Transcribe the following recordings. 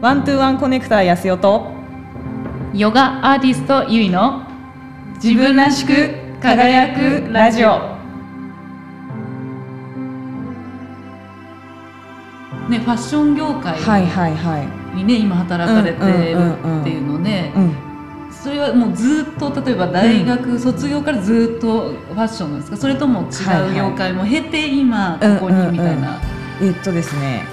ワントゥーワンコネクター安代と。ヨガアーティストゆいの自分らしく輝くラジオ。ねファッション業界はいはいはい。にね今働かれてるっていうのでうんそれはもうずっと例えば大学卒業からずっとファッションなんですか？それとも違う業界も経て今ここにみたいな。えっとですね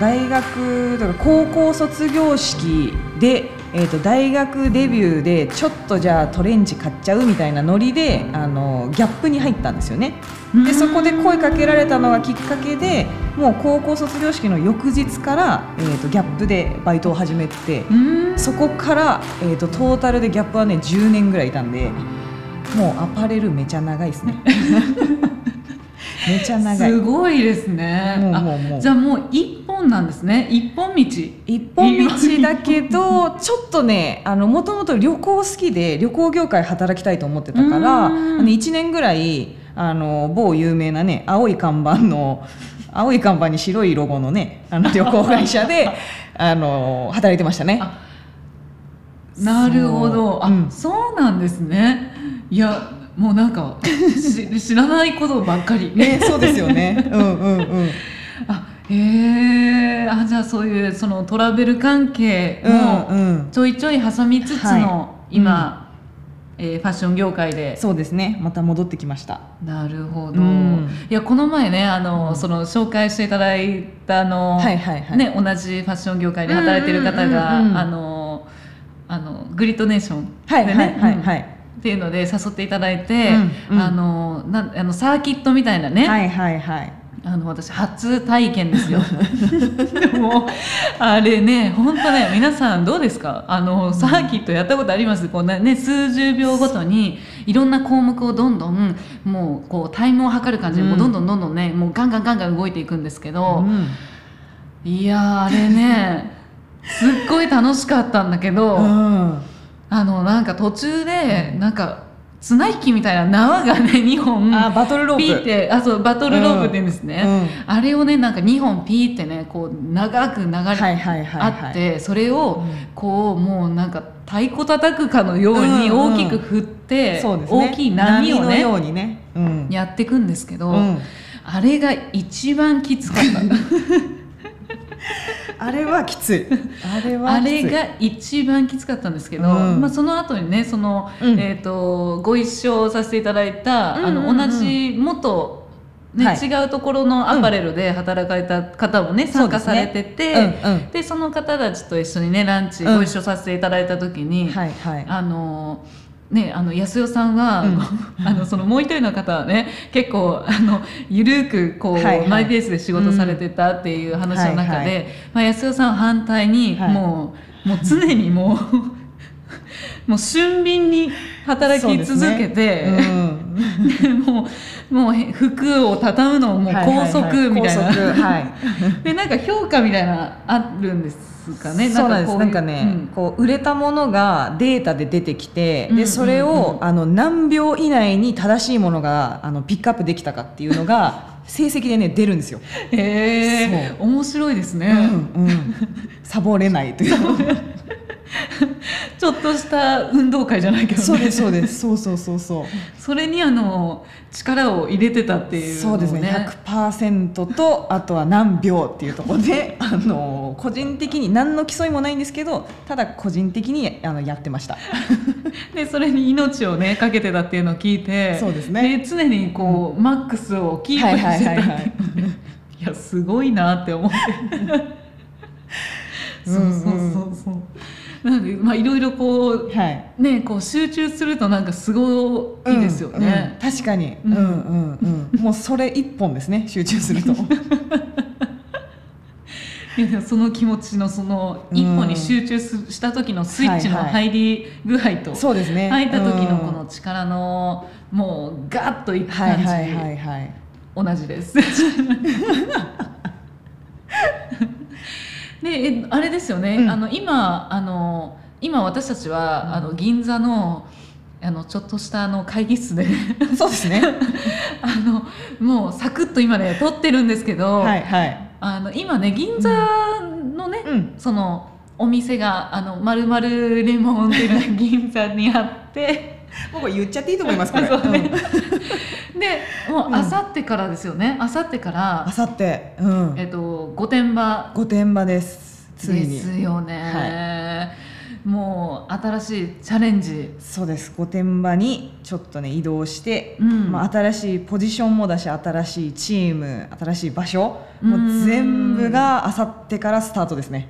大学とか高校卒業式で、えっと大学デビューでちょっとじゃあトレンチ買っちゃうみたいなノリであのギャップに入ったんですよね。でそこで声かけられたのがきっかけでもう高校卒業式の翌日から、えー、とギャップでバイトを始めてうん。そこから、えー、とトータルでギャップはね10年ぐらいいたんでもうアパレルめちゃ長いですね。めちゃ長い。すごいですね。もうあもうもう。じゃあもう一本なんですね。一本道。一本道だけど ちょっとねもともと旅行好きで旅行業界働きたいと思ってたからあうん。の1年ぐらいあの某有名なね青い看板の青い看板に白いロゴのねあの 旅行会社であの働いてましたね。あなるほど。あ、うん。そうなんですね。いやもうなんかし知らないことばっかり。ね、そうですよね。うんうんうん。あへえあじゃあそういうそのトラベル関係もうんうん。ちょいちょい挟みつつの、はい今、えーファッション業界でそうですね。また戻ってきました。なるほど、うんいやこの前ねあの、うんその紹介していただいたあの、はいはいはい。ね、同じファッション業界で働いてる方うんが、うんうんうんあのあのグリッドネーションではいはいねうんはいはい。っていうので誘っていただいて、うんうんあのなあのサーキットみたいなね、はいはいはい。あの私初体験ですよ。でもあれね本当ね皆さんどうですか？あのサーキットやったことあります？こうね数十秒ごとにいろんな項目をどんどんもうこうタイムを測る感じで、もうどんどんどんどんねもうガンガンガンガン動いていくんですけど、うん。いやーあれねすっごい楽しかったんだけど、うん。あのなんか途中でなんか綱引きみたいな縄がね2本あバトルロープ。ピーってあそうバトルロープって言うんですね、うんあれをねなんか2本ピーってねこう長く流れはいはいはいはいあってそれをうんこうもうなんか太鼓叩くかのようにうんうん大きく振って、そうですね。大きい波をのねようにね。うん。やっていくんですけど、うんあれが一番きつかった あれはきつい。あれはあきつい。れが一番きつかったんですけど、うんまあ、その後にねその、うんえー、とご一緒させていただいた、あうんうんうんの同じ元、ねはい違うところのアパレルで働かれた方もね、参加されててうんうん。でその方たちと一緒にねランチうんご一緒させていただいた時に、はいはい。あのね、あの安代さんは、うん。あのそのもう一人の方はね結構あのゆるくこう、はいはい。マイペースで仕事されてたっていう話の中で、はいはい。まあ、安代さんは反対に、はい。もうもう常にもう もう俊敏に働き続けて、ね。うん。もうもうへ服を畳むのももう高速みたいな。高速はい。でなんか評価みたいなあるんですかねそうなんです。ないんかね、うんこう売れたものがデータで出てきて、でそれをあの何秒以内に正しいものがあのピックアップできたかっていうのが 成績でね出るんですよ。へえ面白いですね。うんうん。サボれないという。ちょっとした運動会じゃないけどね。そうですそうです。そうそうそうそう。それにあの力を入れてたっていうのをそうですね。100%とあとは何秒っていうところで あの個人的に何の競いもないんですけどただ個人的にあのやってました。でそれに命をねかけてたっていうのを聞いてそうですね。で常にこう、マックスをキープしてたっていやすごいなって思って。そうそうそうそうなんでまあいろいろこうはい。ねこう集中するとなんかすごいですよね、うんうん。確かに、ううんん、うんうん。もうそれ一本ですね集中すると。いやその気持ちのその一歩に集中すした時のスイッチの入り具合と、そうですね。入った時のこうんの力のもうガッといくはい感じ、はいはいはい。同じです。でえあれですよね、うん。あの今あの今私たちは、あの銀座のあのちょっとしたあの会議室で。そうですね。あのもうサクッと今ね撮ってるんですけど、はいはい。あの今ね銀座のね、うん。そのお店があのまるまるレモンっていうのが銀座にあって。もうこれ言っちゃっていいと思いますこれ。ねもううん。あさってからですよね。あさってからあ、さって。うん。えっと、御殿場。御殿場です。ついでにすよね、もう新しいチャレンジ。そうです。御殿場にちょっとね移動して、うん。まあ、新しいポジションもだし新しいチーム新しい場所うん。もう全部があさってからスタートですね。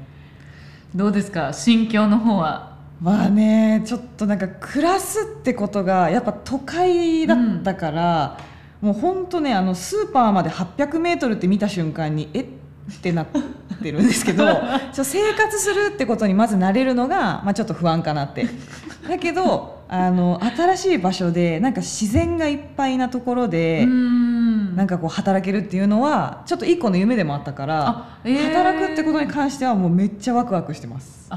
どうですか？心境の方は？まあねちょっとなんか暮らすってことがやっぱ都会だったから、もう本当ねあのスーパーまで 800m って見た瞬間にえっ？てなってるんですけど ちょ生活するってことにまず慣れるのが、まあ、ちょっと不安かなって。だけどあの新しい場所でなんか自然がいっぱいなところで、ん。なんかこう働けるっていうのはちょっと一個の夢でもあったから、あえー。働くってことに関してはもうめっちゃワクワクしてます。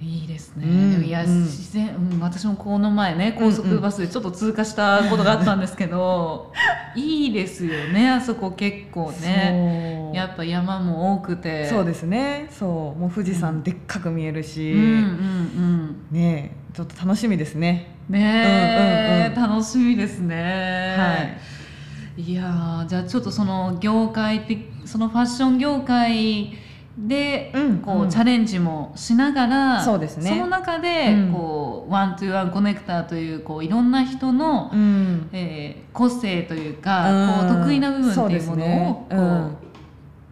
いいですね、うんいや、うん。自然、うん、私もこの前ね高速バスでちょっと通過したことがあったんですけど、いいですよねあそこ結構ね。やっぱ山も多くて。そうですね。そう。もう富士山でっかく見えるし、うんうんうん。ねえちょっと楽しみですね。ねえ、うんうん。楽しみですね。はい。いやーじゃあちょっとその業界的そのファッション業界でうんこう、うん。チャレンジもしながらそうですね。その中でうん。こう、ワントゥーワンコネクターというこういろんな人の、うん。えー個性というか、うん。こう得意な部分っていうものをそうね。こう、うん。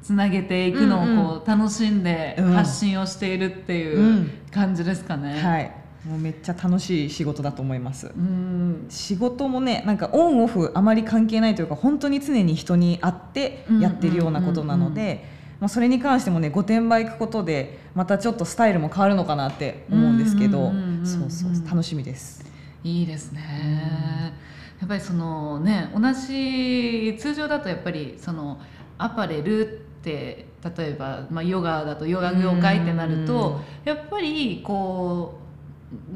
つなげていくのうんをこう楽しんでうん。発信をしているっていううん。感じですかね。はい。もうめっちゃ楽しい仕事だと思います。うん。仕事もねなんかオンオフあまり関係ないというか本当に常に人に会ってやってるようなことなので、まあ、それに関してもね御殿場行くことでまたちょっとスタイルも変わるのかなって思うんですけどそうそう楽しみです。いいですね。やっぱりそのね同じ通常だとやっぱりそのアパレルって例えば、まあ、ヨガだとヨガ業界ってなるとやっぱりこ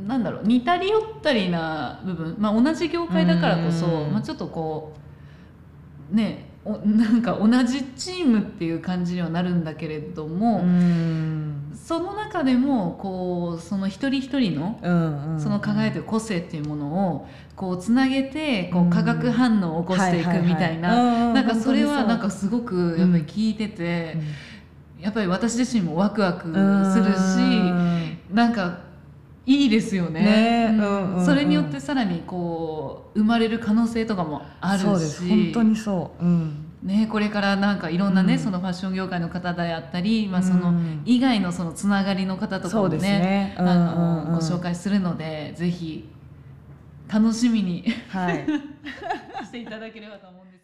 うなんだろう似たり寄ったりな部分、まあ、同じ業界だからこそ、うんまあ、ちょっとこうねお なんか同じチームっていう感じにはなるんだけれども、うん。その中でもこうその一人一人のうんうんその輝いてる個性っていうものをこうつなげてこううん化学反応を起こしていくみたいななんかそれはなんかすごくやっぱり聞いてて、やっぱり私自身もワクワクするしなんかいいですよね。ね。うん。うんうんそれによってさらにこう生まれる可能性とかもあるし。本当にそう、うん、ね、これからなんかいろんなね、うん。そのファッション業界の方であったり、まあ、そのうん以外のそのつながりの方とかもねね。あうんうんうん。のご紹介するのでぜひ楽しみにはい。していただければと思うんです。